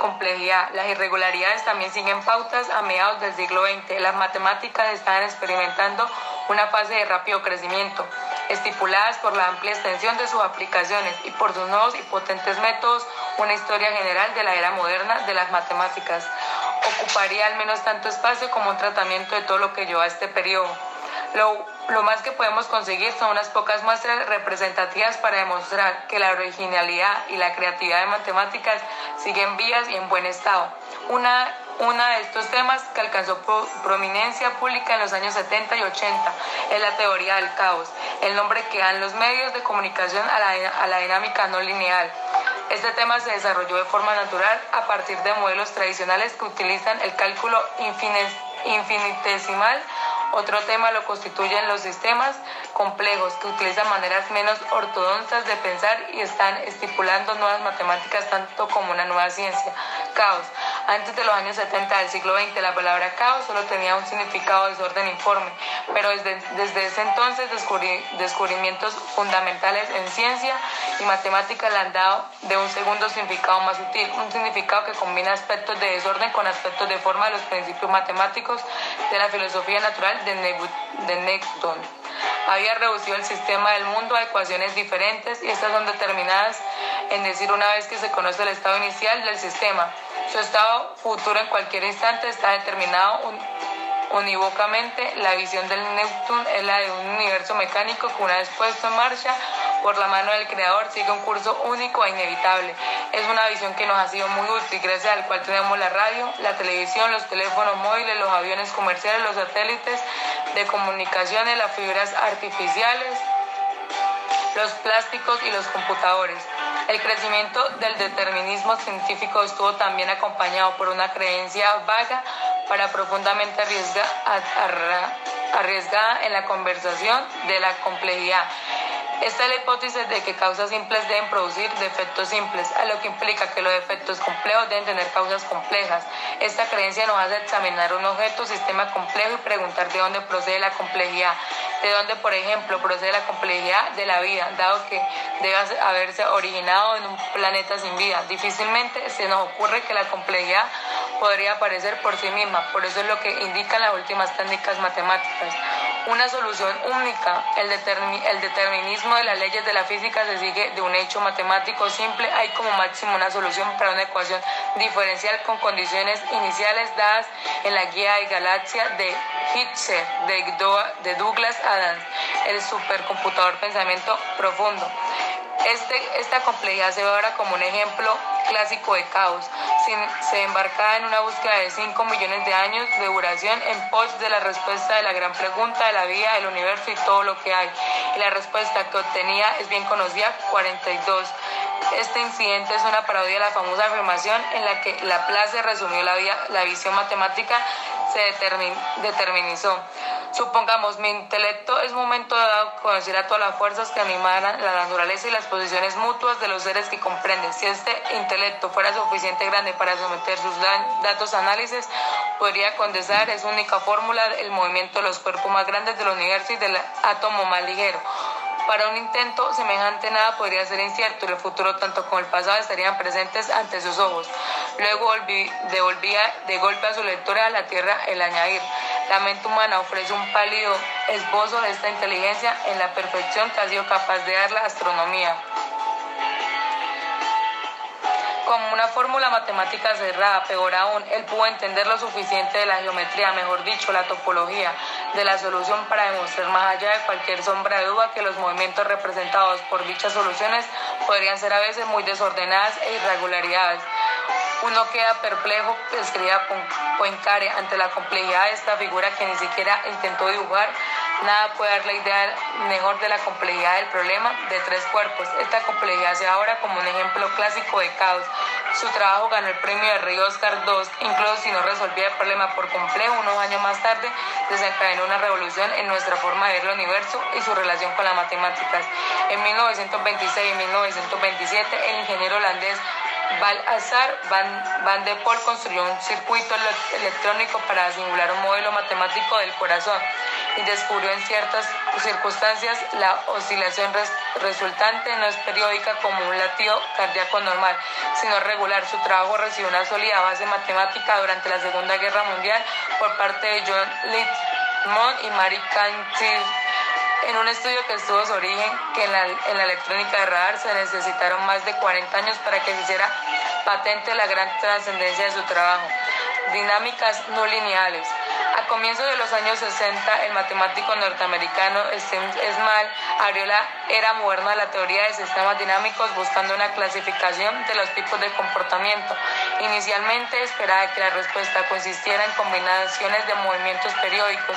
complejidad. Las irregularidades también siguen pautas a mediados del siglo XX. Las matemáticas están experimentando una fase de rápido crecimiento, estipuladas por la amplia extensión de sus aplicaciones y por sus nuevos y potentes métodos, una historia general de la era moderna de las matemáticas. Ocuparía al menos tanto espacio como un tratamiento de todo lo que lleva a este periodo. Lo, lo, más que podemos conseguir son unas pocas muestras representativas para demostrar que la originalidad y la creatividad de matemáticas siguen vivas y en buen estado. Una uno de estos temas que alcanzó prominencia pública en los años 70 y 80 es la teoría del caos, el nombre que dan los medios de comunicación a la, a la dinámica no lineal. Este tema se desarrolló de forma natural a partir de modelos tradicionales que utilizan el cálculo infinitesimal otro tema lo constituyen los sistemas complejos que utilizan maneras menos ortodoxas de pensar y están estipulando nuevas matemáticas tanto como una nueva ciencia. Caos. Antes de los años 70 del siglo XX la palabra caos solo tenía un significado de desorden informe, pero desde, desde ese entonces descubrimientos fundamentales en ciencia y matemática le han dado de un segundo significado más sutil, un significado que combina aspectos de desorden con aspectos de forma de los principios matemáticos de la filosofía natural de, Newton. Había reducido el sistema del mundo a ecuaciones diferentes y estas son determinadas en decir una vez que se conoce el estado inicial del sistema. Su estado futuro en cualquier instante está determinado unívocamente. La visión del Newton es la de un universo mecánico que una vez puesto en marcha por la mano del creador sigue un curso único e inevitable. Es una visión que nos ha sido muy útil, gracias al cual tenemos la radio, la televisión, los teléfonos móviles, los aviones comerciales, los satélites de comunicaciones, las fibras artificiales, los plásticos y los computadores. El crecimiento del determinismo científico estuvo también acompañado por una creencia vaga para profundamente arriesgada en la conversación de la complejidad esta es la hipótesis de que causas simples deben producir defectos simples, a lo que implica que los defectos complejos deben tener causas complejas. Esta creencia nos hace examinar un objeto, sistema complejo y preguntar de dónde procede la complejidad. De dónde, por ejemplo, procede la complejidad de la vida, dado que debe haberse originado en un planeta sin vida. Difícilmente se nos ocurre que la complejidad podría aparecer por sí misma, por eso es lo que indican las últimas técnicas matemáticas una solución única. El, el, determinismo de las leyes de la física se sigue de un hecho matemático simple. Hay como máximo una solución para una ecuación diferencial con condiciones iniciales dadas en la guía de galaxia de Hitcher de, de Douglas Adams, el supercomputador pensamiento profundo. Este, esta complejidad se ve ahora como un ejemplo clásico de caos. Se embarcaba en una búsqueda de 5 millones de años de duración en pos de la respuesta de la gran pregunta de la vida, del universo y todo lo que hay. Y la respuesta que obtenía es bien conocida, 42. Este incidente es una parodia de la famosa afirmación en la que Laplace resumió la, la visión matemática se determinizó. Supongamos, mi intelecto es momento dado conocer a todas las fuerzas que animan la naturaleza y las posiciones mutuas de los seres que comprenden. Si este intelecto fuera suficiente grande para someter sus datos a análisis, podría condensar es única fórmula el movimiento de los cuerpos más grandes del universo y del átomo más ligero. Para un intento semejante nada podría ser incierto y el futuro tanto como el pasado estarían presentes ante sus ojos. Luego devolvía de golpe a su lectora a la tierra el añadir. La mente humana ofrece un pálido esbozo de esta inteligencia en la perfección que ha sido capaz de dar la astronomía. Como una fórmula matemática cerrada, peor aún, él pudo entender lo suficiente de la geometría, mejor dicho, la topología, de la solución para demostrar más allá de cualquier sombra de duda que los movimientos representados por dichas soluciones podrían ser a veces muy desordenadas e irregularidades uno queda perplejo, escribía Poincare, ante la complejidad de esta figura que ni siquiera intentó dibujar. Nada puede dar la idea mejor de la complejidad del problema de tres cuerpos. Esta complejidad se ahora como un ejemplo clásico de caos. Su trabajo ganó el premio de Rey Oscar II, incluso si no resolvía el problema por complejo, unos años más tarde desencadenó una revolución en nuestra forma de ver el universo y su relación con las matemáticas. En 1926 y 1927, el ingeniero holandés Balazar Van, Van de Pol construyó un circuito electrónico para simular un modelo matemático del corazón y descubrió en ciertas circunstancias la oscilación resultante no es periódica como un latido cardíaco normal, sino regular. Su trabajo recibió una sólida base matemática durante la Segunda Guerra Mundial por parte de John Littmann y Marie Cantil en un estudio que estuvo su origen que en la, electrónica de radar se necesitaron más de 40 años para que se hiciera patente la gran trascendencia de su trabajo. Dinámicas no lineales. A comienzos de los años 60, el matemático norteamericano Steve Small abrió la era moderna de la teoría de sistemas dinámicos buscando una clasificación de los tipos de comportamiento. Inicialmente esperaba que la respuesta consistiera en combinaciones de movimientos periódicos,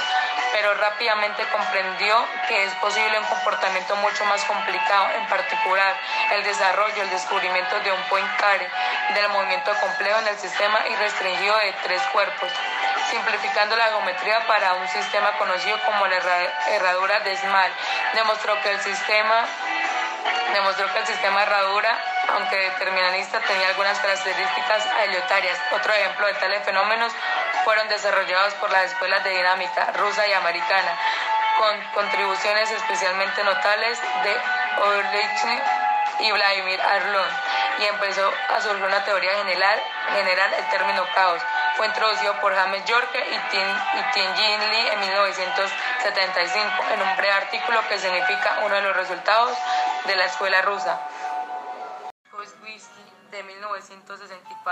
pero rápidamente comprendió que es posible un comportamiento mucho más complicado, en particular el desarrollo, el descubrimiento de un Poincare, del movimiento complejo en el sistema y restringido de tres cuerpos, simplificando la geometría para un sistema conocido como la herradura de Small. Demostró que el sistema demostró que el sistema herradura, aunque determinista, tenía algunas características aleatorias. Otro ejemplo de tales fenómenos fueron desarrollados por las escuelas de dinámica rusa y americana, con contribuciones especialmente notables de Orlich y Vladimir Arlon, y empezó a surgir una teoría general, general el término caos. Fue introducido por James Yorke y Tianjin Lee en 1975 en un breve artículo que significa uno de los resultados de la escuela rusa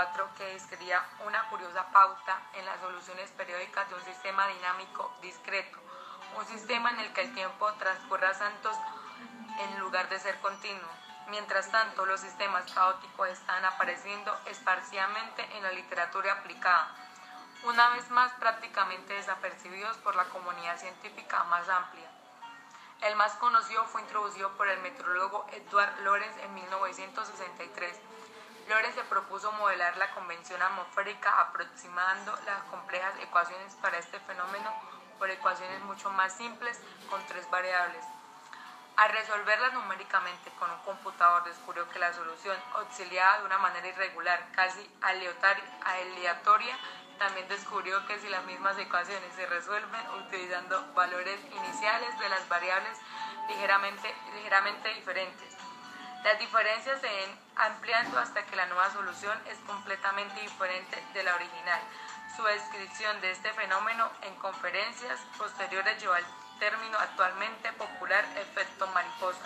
1964 que describía una curiosa pauta en las soluciones periódicas de un sistema dinámico discreto, un sistema en el que el tiempo transcurra a santos en lugar de ser continuo. Mientras tanto, los sistemas caóticos están apareciendo esparciamente en la literatura aplicada, una vez más prácticamente desapercibidos por la comunidad científica más amplia. El más conocido fue introducido por el metrólogo Edward Lorenz en 1963 Lorenz se propuso modelar la convención atmosférica aproximando las complejas ecuaciones para este fenómeno por ecuaciones mucho más simples con tres variables. Al resolverlas numéricamente con un computador descubrió que la solución oscilaba de una manera irregular, casi aleatoria. También descubrió que si las mismas ecuaciones se resuelven utilizando valores iniciales de las variables ligeramente, diferentes, las diferencias ven ampliando hasta que la nueva solución es completamente diferente de la original. Su descripción de este fenómeno en conferencias posteriores llevó al término actualmente popular efecto mariposa,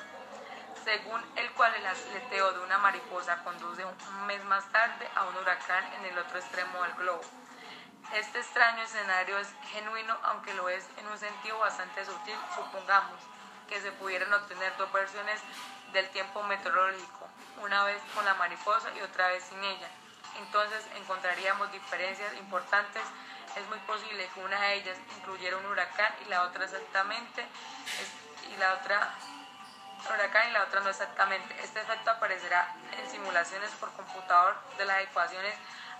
según el cual el aleteo de una mariposa conduce un mes más tarde a un huracán en el otro extremo del globo. Este extraño escenario es genuino, aunque lo es en un sentido bastante sutil, supongamos que se pudieran obtener dos versiones del tiempo meteorológico, una vez con la mariposa y otra vez sin ella. Entonces encontraríamos diferencias importantes. Es muy posible que una de ellas incluyera un huracán y la otra exactamente y la otra huracán y la otra no exactamente. Este efecto aparecerá en simulaciones por computador de las ecuaciones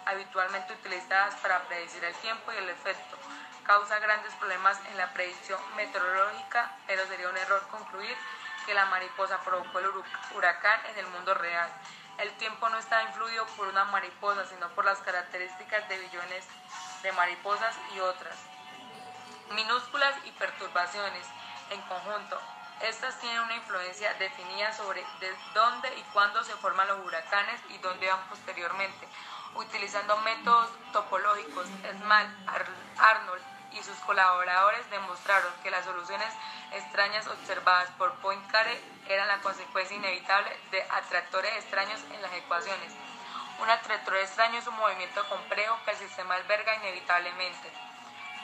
habitualmente utilizadas para predecir el tiempo y el efecto. Causa grandes problemas en la predicción meteorológica, pero sería un error concluir que la mariposa provocó el huracán en el mundo real. El tiempo no está influido por una mariposa, sino por las características de billones de mariposas y otras. Minúsculas y perturbaciones en conjunto. Estas tienen una influencia definida sobre de dónde y cuándo se forman los huracanes y dónde van posteriormente. Utilizando métodos topológicos, Small, Arnold y sus colaboradores demostraron que las soluciones extrañas observadas por Poincaré eran la consecuencia inevitable de atractores extraños en las ecuaciones. Un atractor extraño es un movimiento complejo que el sistema alberga inevitablemente.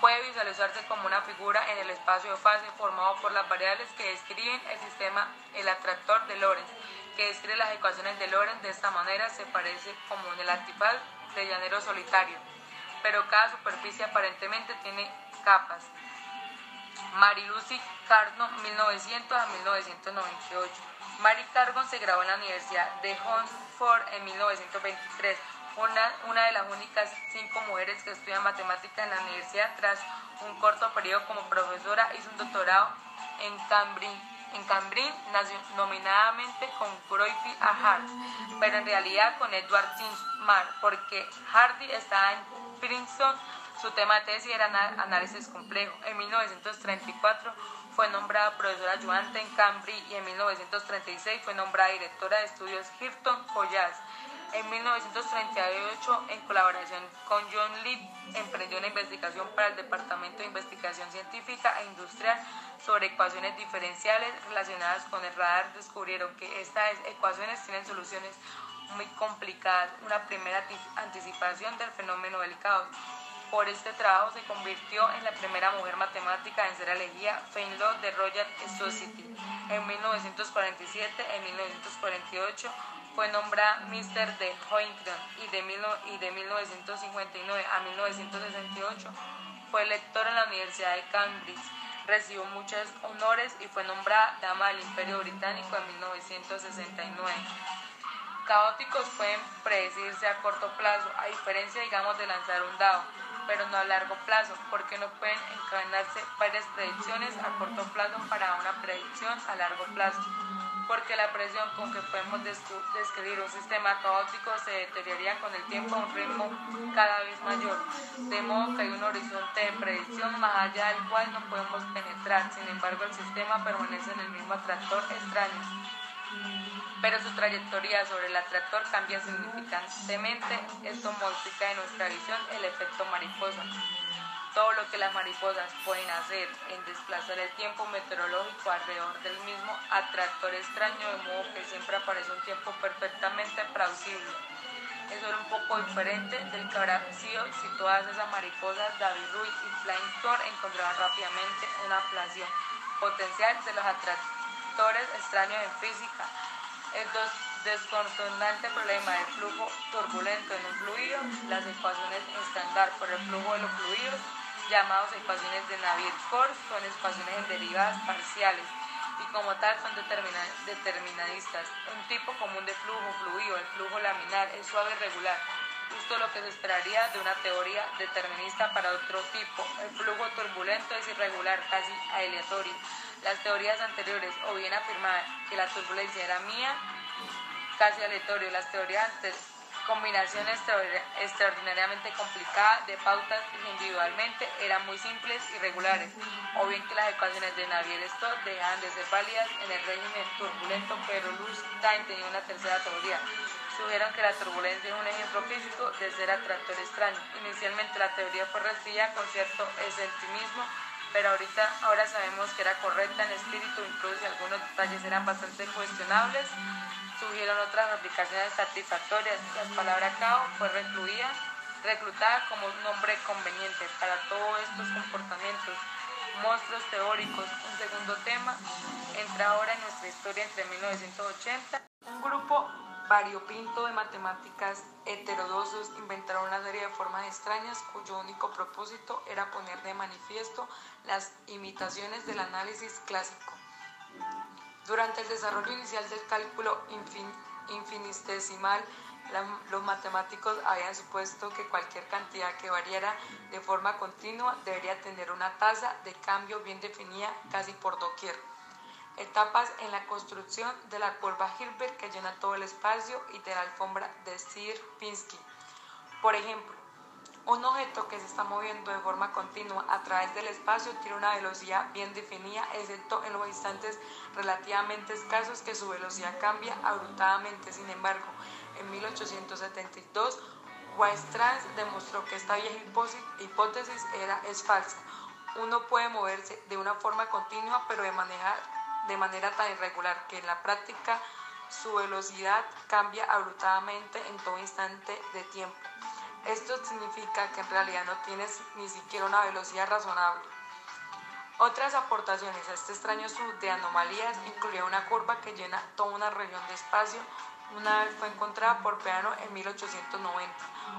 Puede visualizarse como una figura en el espacio de fase formado por las variables que describen el sistema, el atractor de Lorentz, que describe las ecuaciones de Lorentz. De esta manera se parece como en el antifaz de llanero solitario, pero cada superficie aparentemente tiene capas. Lucy Cardon, 1900 a 1998. Mary Cardon se graduó en la Universidad de Hunsford en 1923, una, una de las únicas cinco mujeres que estudian matemáticas en la universidad. Tras un corto periodo como profesora, hizo un doctorado en Cambridge, En Cambridge, nominadamente con Groifi a Hart, pero en realidad con Edward Tinsmar, porque Hardy estaba en Princeton, su tema de tesis era análisis complejo. En 1934 fue nombrada profesora ayudante en Cambridge y en 1936 fue nombrada directora de estudios Hilton College. En 1938, en colaboración con John Lee, emprendió una investigación para el Departamento de Investigación Científica e Industrial sobre ecuaciones diferenciales relacionadas con el radar. Descubrieron que estas ecuaciones tienen soluciones muy complicadas. Una primera anticipación del fenómeno del caos. Por este trabajo se convirtió en la primera mujer matemática en ser elegida Feinlaw de Royal Society. En 1947, en 1948 fue nombrada Mr. de Hoington y de, y de 1959 a 1968 fue lectora en la Universidad de Cambridge. Recibió muchos honores y fue nombrada Dama del Imperio Británico en 1969. Caóticos pueden predecirse a corto plazo, a diferencia, digamos, de lanzar un dado, pero no a largo plazo, porque no pueden encadenarse varias predicciones a corto plazo para una predicción a largo plazo porque la presión con que podemos describir un sistema caótico se deterioraría con el tiempo a un ritmo cada vez mayor, de modo que hay un horizonte de predicción más allá del cual no podemos penetrar, sin embargo el sistema permanece en el mismo atractor extraño, pero su trayectoria sobre el atractor cambia significativamente, esto modifica en nuestra visión el efecto mariposa todo lo que las mariposas pueden hacer en desplazar el tiempo meteorológico alrededor del mismo atractor extraño, de modo que siempre aparece un tiempo perfectamente plausible. Eso era un poco diferente del que habrá sido si todas esas mariposas, David Ruiz y Flying Thor encontraban rápidamente una aflación potencial de los atractores extraños en física. El descontrolante problema del flujo turbulento en un fluido, las ecuaciones estándar por el flujo de los fluidos llamados ecuaciones de Navier-Stokes, son ecuaciones en derivadas parciales. Y como tal son deterministas. Un tipo común de flujo fluido, el flujo laminar, es suave y regular, justo lo que se esperaría de una teoría determinista para otro tipo. El flujo turbulento es irregular, casi aleatorio. Las teorías anteriores o bien afirmaban que la turbulencia era mía, casi aleatorio. Las teorías antes combinación extraordinariamente complicada de pautas individualmente eran muy simples y regulares, o bien que las ecuaciones de Navier-Stokes dejaban de ser válidas en el régimen turbulento, pero Luz-Time tenía una tercera teoría. Sugieron que la turbulencia es un ejemplo físico de ser atractor extraño. Inicialmente la teoría fue recibida con cierto esentimismo, pero ahorita ahora sabemos que era correcta en espíritu, incluso algunos detalles eran bastante cuestionables surgieron otras aplicaciones satisfactorias. La palabra cao fue recluida, reclutada como un nombre conveniente para todos estos comportamientos. Monstruos teóricos, un segundo tema, entra ahora en nuestra historia entre 1980. Un grupo variopinto de matemáticas heterodosos inventaron una serie de formas extrañas cuyo único propósito era poner de manifiesto las imitaciones del análisis clásico. Durante el desarrollo inicial del cálculo infinitesimal, los matemáticos habían supuesto que cualquier cantidad que variara de forma continua debería tener una tasa de cambio bien definida casi por doquier. Etapas en la construcción de la curva Hilbert que llena todo el espacio y de la alfombra de Sierpinski. Por ejemplo, un objeto que se está moviendo de forma continua a través del espacio tiene una velocidad bien definida, excepto en los instantes relativamente escasos que su velocidad cambia abruptamente. Sin embargo, en 1872, Weierstrass demostró que esta vieja hipótesis era, es falsa. Uno puede moverse de una forma continua, pero de manera, de manera tan irregular que en la práctica su velocidad cambia abruptamente en todo instante de tiempo. Esto significa que en realidad no tienes ni siquiera una velocidad razonable. Otras aportaciones a este extraño sub de anomalías incluía una curva que llena toda una región de espacio. Una fue encontrada por Peano en 1890,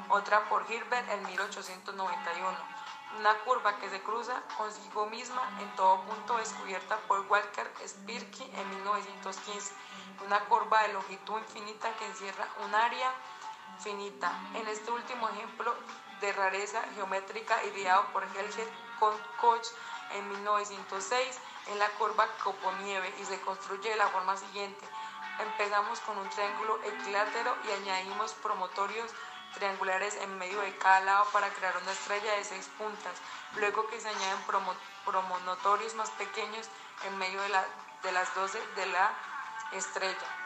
otra por Hilbert en 1891. Una curva que se cruza consigo misma en todo punto descubierta por Walker Spirky en 1915. Una curva de longitud infinita que encierra un área finita. En este último ejemplo de rareza geométrica ideado por Helge Koch en 1906, en la curva Copo-Nieve y se construye de la forma siguiente. Empezamos con un triángulo equilátero y añadimos promotorios triangulares en medio de cada lado para crear una estrella de seis puntas, luego que se añaden promontorios más pequeños en medio de, de las 12 de la estrella.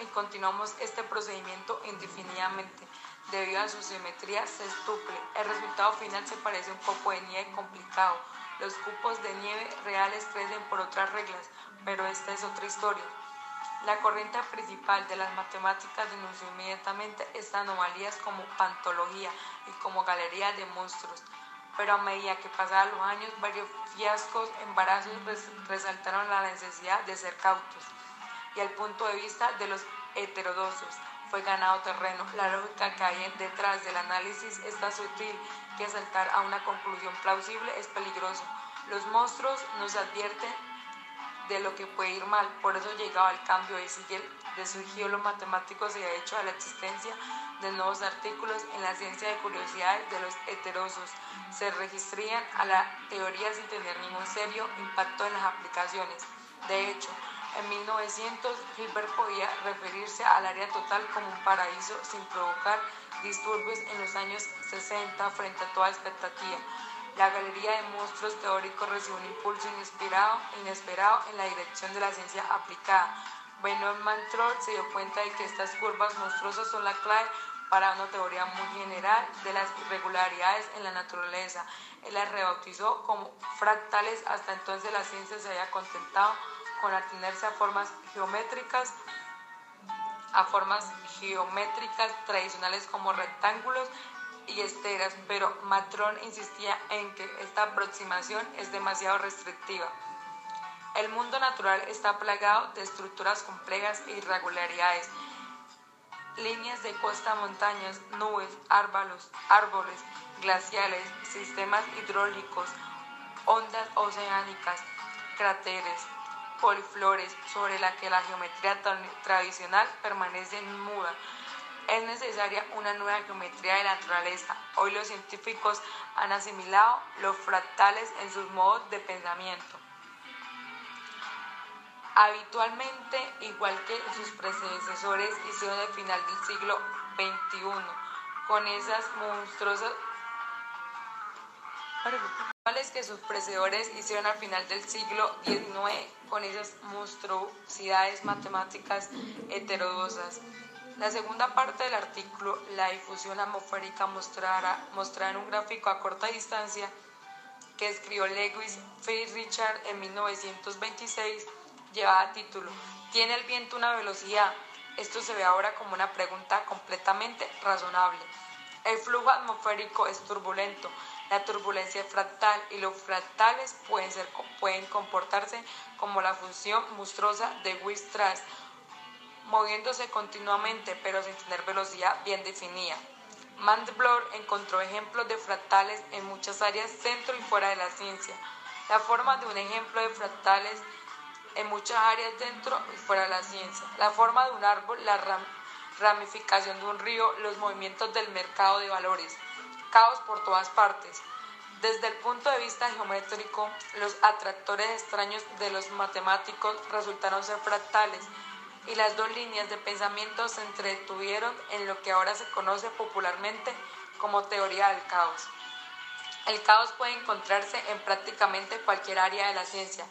Y continuamos este procedimiento indefinidamente. Debido a su simetría sextuple, el resultado final se parece a un copo de nieve complicado. Los cupos de nieve reales crecen por otras reglas, pero esta es otra historia. La corriente principal de las matemáticas denunció inmediatamente estas anomalías como pantología y como galería de monstruos, pero a medida que pasaban los años, varios fiascos, embarazos resaltaron la necesidad de ser cautos y el punto de vista de los heterodosos fue ganado terreno. La lógica que hay detrás del análisis es tan sutil que saltar a una conclusión plausible es peligroso. Los monstruos nos advierten de lo que puede ir mal. Por eso llegaba el cambio de, de surgido los matemáticos y ha hecho a la existencia de nuevos artículos en la ciencia de curiosidades de los heterosos. Se registrarían a la teoría sin tener ningún serio impacto en las aplicaciones. De hecho, en 1900, Hilbert podía referirse al área total como un paraíso sin provocar disturbios en los años 60 frente a toda expectativa. La galería de monstruos teóricos recibió un impulso inesperado, inesperado en la dirección de la ciencia aplicada. Benoit Mantrol se dio cuenta de que estas curvas monstruosas son la clave para una teoría muy general de las irregularidades en la naturaleza. Él las rebautizó como fractales. Hasta entonces la ciencia se había contentado con atenerse a formas geométricas a formas geométricas tradicionales como rectángulos y esteras, pero Matrón insistía en que esta aproximación es demasiado restrictiva. El mundo natural está plagado de estructuras complejas e irregularidades, líneas de costa, montañas, nubes, árboles, árboles, glaciales, sistemas hidráulicos, ondas oceánicas, cráteres, poliflores sobre la que la geometría tradicional permanece muda es necesaria una nueva geometría de la naturaleza. Hoy los científicos han asimilado los fractales en sus modos de pensamiento. Habitualmente, igual que sus predecesores hicieron al final del siglo XXI, con esas monstruosas que sus predecesores hicieron al final del siglo XIX con esas monstruosidades matemáticas heterodosas. La segunda parte del artículo, la difusión atmosférica, mostrará, en un gráfico a corta distancia que escribió Lewis Richard en 1926, llevaba título ¿Tiene el viento una velocidad? Esto se ve ahora como una pregunta completamente razonable. El flujo atmosférico es turbulento, la turbulencia es fractal y los fractales pueden, ser, pueden comportarse como la función monstruosa de Weierstrass moviéndose continuamente pero sin tener velocidad bien definida. Mandelbrot encontró ejemplos de fractales en muchas áreas dentro y fuera de la ciencia. La forma de un ejemplo de fractales en muchas áreas dentro y fuera de la ciencia. La forma de un árbol, la ramificación de un río, los movimientos del mercado de valores. Caos por todas partes. Desde el punto de vista geométrico, los atractores extraños de los matemáticos resultaron ser fractales y las dos líneas de pensamiento se entretuvieron en lo que ahora se conoce popularmente como teoría del caos. El caos puede encontrarse en prácticamente cualquier área de la ciencia.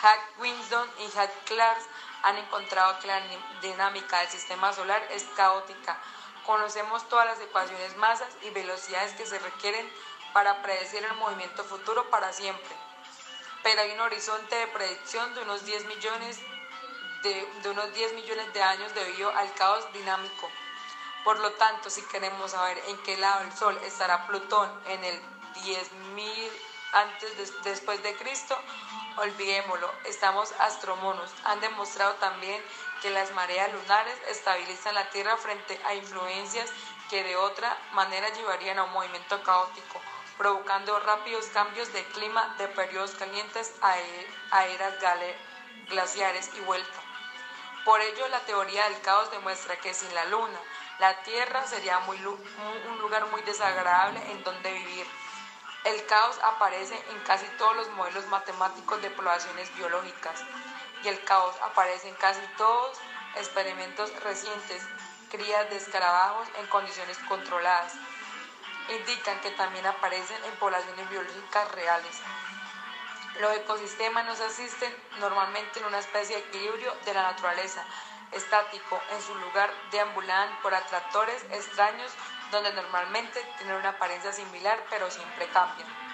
Hack Winston y Hack Clark han encontrado que la dinámica del sistema solar es caótica. Conocemos todas las ecuaciones, masas y velocidades que se requieren para predecir el movimiento futuro para siempre. Pero hay un horizonte de predicción de unos 10 millones de, unos 10 millones de años debido al caos dinámico. Por lo tanto, si queremos saber en qué lado del Sol estará Plutón en el 10.000 antes después de Cristo, olvidémoslo, estamos astromonos. Han demostrado también que las mareas lunares estabilizan la Tierra frente a influencias que de otra manera llevarían a un movimiento caótico, provocando rápidos cambios de clima de periodos calientes a, e, a eras glaciares y vuelta. Por ello, la teoría del caos demuestra que sin la Luna, la Tierra sería un lugar muy desagradable en donde vivir. El caos aparece en casi todos los modelos matemáticos de poblaciones biológicas y el caos aparece en casi todos experimentos recientes, crías de escarabajos en condiciones controladas. Indican que también aparecen en poblaciones biológicas reales. Los ecosistemas nos asisten normalmente en una especie de equilibrio de la naturaleza, estático, en su lugar deambulan por atractores extraños donde normalmente tienen una apariencia similar pero siempre cambian.